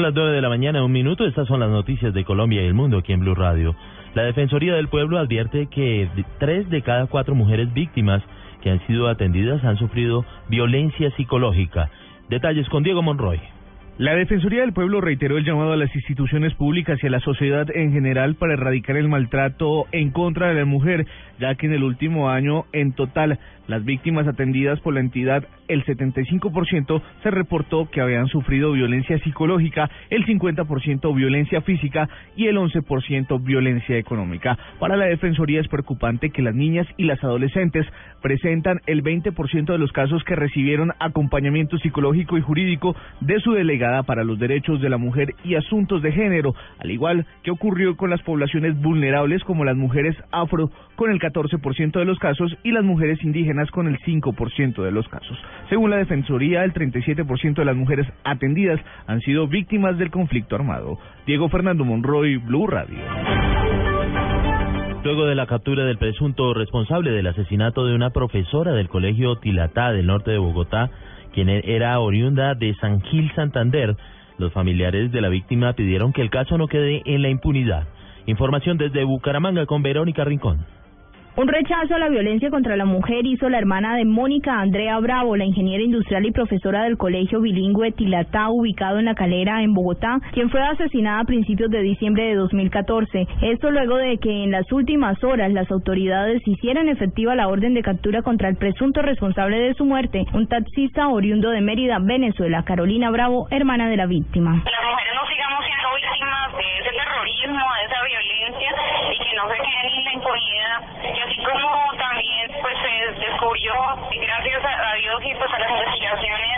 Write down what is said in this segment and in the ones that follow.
Son las 9 de la mañana, un minuto. Estas son las noticias de Colombia y el mundo aquí en Blue Radio. La Defensoría del Pueblo advierte que tres de cada cuatro mujeres víctimas que han sido atendidas han sufrido violencia psicológica. Detalles con Diego Monroy. La Defensoría del Pueblo reiteró el llamado a las instituciones públicas y a la sociedad en general para erradicar el maltrato en contra de la mujer, ya que en el último año, en total, las víctimas atendidas por la entidad, el 75% se reportó que habían sufrido violencia psicológica, el 50% violencia física y el 11% violencia económica. Para la Defensoría es preocupante que las niñas y las adolescentes presentan el 20% de los casos que recibieron acompañamiento psicológico y jurídico de su delegada para los derechos de la mujer y asuntos de género, al igual que ocurrió con las poblaciones vulnerables como las mujeres afro con el 14% de los casos y las mujeres indígenas con el 5% de los casos. Según la Defensoría, el 37% de las mujeres atendidas han sido víctimas del conflicto armado. Diego Fernando Monroy, Blue Radio. Luego de la captura del presunto responsable del asesinato de una profesora del colegio Tilatá del norte de Bogotá, quien era oriunda de San Gil Santander, los familiares de la víctima pidieron que el caso no quede en la impunidad. Información desde Bucaramanga con Verónica Rincón. Un rechazo a la violencia contra la mujer hizo la hermana de Mónica Andrea Bravo, la ingeniera industrial y profesora del colegio bilingüe Tilatá, ubicado en La Calera, en Bogotá, quien fue asesinada a principios de diciembre de 2014. Esto luego de que en las últimas horas las autoridades hicieran efectiva la orden de captura contra el presunto responsable de su muerte, un taxista oriundo de Mérida, Venezuela, Carolina Bravo, hermana de la víctima. No se quede ni la impunidad así como también pues se descubrió, gracias a Dios y pues a las investigaciones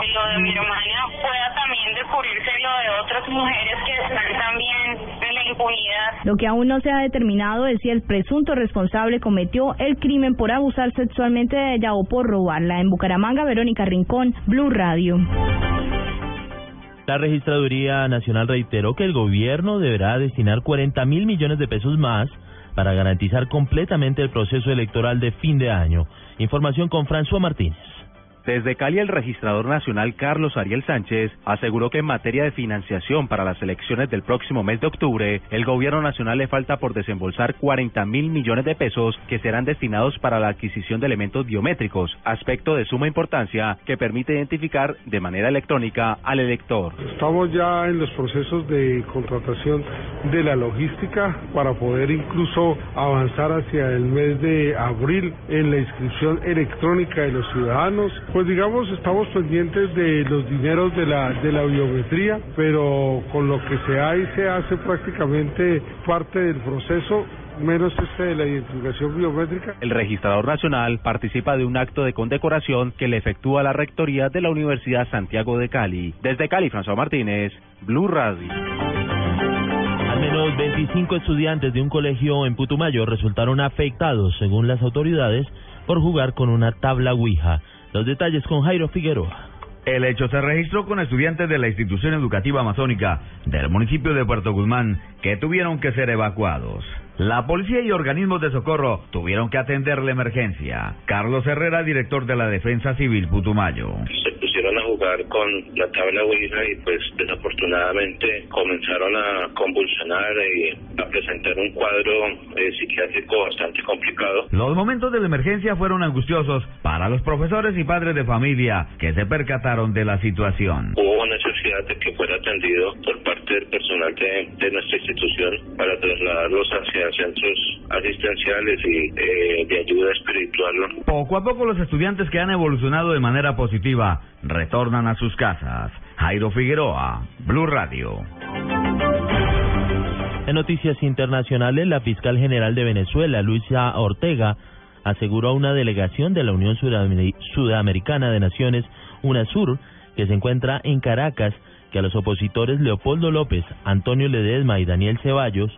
de lo de mi hermana, pueda también descubrirse lo de otras mujeres que están también en la impunidad. Lo que aún no se ha determinado es si el presunto responsable cometió el crimen por abusar sexualmente de ella o por robarla. En Bucaramanga, Verónica Rincón, Blue Radio. La Registraduría Nacional reiteró que el gobierno deberá destinar 40 mil millones de pesos más para garantizar completamente el proceso electoral de fin de año. Información con François Martínez. Desde Cali, el registrador nacional Carlos Ariel Sánchez aseguró que en materia de financiación para las elecciones del próximo mes de octubre, el gobierno nacional le falta por desembolsar 40 mil millones de pesos que serán destinados para la adquisición de elementos biométricos, aspecto de suma importancia que permite identificar de manera electrónica al elector. Estamos ya en los procesos de contratación de la logística para poder incluso avanzar hacia el mes de abril en la inscripción electrónica de los ciudadanos pues digamos, estamos pendientes de los dineros de la, de la biometría, pero con lo que se hay se hace prácticamente parte del proceso menos este de la identificación biométrica. El registrador nacional participa de un acto de condecoración que le efectúa la rectoría de la Universidad Santiago de Cali. Desde Cali, François Martínez, Blue Radio. Al menos 25 estudiantes de un colegio en Putumayo resultaron afectados, según las autoridades, por jugar con una tabla Ouija. Los detalles con Jairo Figueroa. El hecho se registró con estudiantes de la institución educativa amazónica del municipio de Puerto Guzmán que tuvieron que ser evacuados. La policía y organismos de socorro tuvieron que atender la emergencia. Carlos Herrera, director de la Defensa Civil Putumayo jugar con la tabla Ouija y pues desafortunadamente comenzaron a convulsionar y a presentar un cuadro eh, psiquiátrico bastante complicado. Los momentos de la emergencia fueron angustiosos para los profesores y padres de familia que se percataron de la situación. Hubo necesidad de que fuera atendido por del personal de, de nuestra institución para trasladarlos hacia centros asistenciales y eh, de ayuda espiritual. Poco a poco los estudiantes que han evolucionado de manera positiva retornan a sus casas. Jairo Figueroa, Blue Radio. En noticias internacionales, la fiscal general de Venezuela, Luisa Ortega, aseguró a una delegación de la Unión Sudamericana de Naciones, UNASUR, que se encuentra en Caracas, que a los opositores Leopoldo López, Antonio Ledesma y Daniel Ceballos,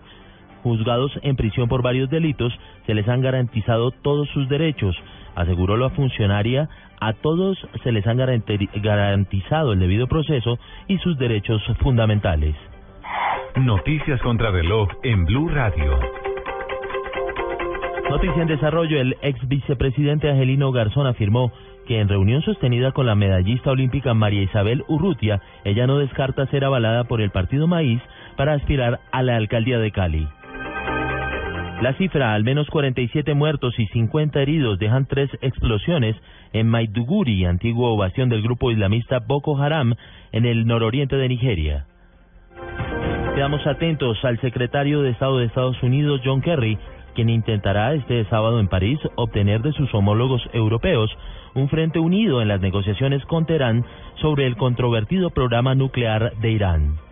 juzgados en prisión por varios delitos, se les han garantizado todos sus derechos, aseguró la funcionaria. A todos se les han garantizado el debido proceso y sus derechos fundamentales. Noticias contra reloj en Blue Radio. Noticia en desarrollo, el ex vicepresidente Angelino Garzón afirmó que en reunión sostenida con la medallista olímpica María Isabel Urrutia, ella no descarta ser avalada por el partido Maíz para aspirar a la alcaldía de Cali. La cifra, al menos 47 muertos y 50 heridos, dejan tres explosiones en Maiduguri, antigua ovación del grupo islamista Boko Haram, en el nororiente de Nigeria. Quedamos atentos al secretario de Estado de Estados Unidos, John Kerry, quien intentará este sábado en París obtener de sus homólogos europeos un frente unido en las negociaciones con Teherán sobre el controvertido programa nuclear de Irán.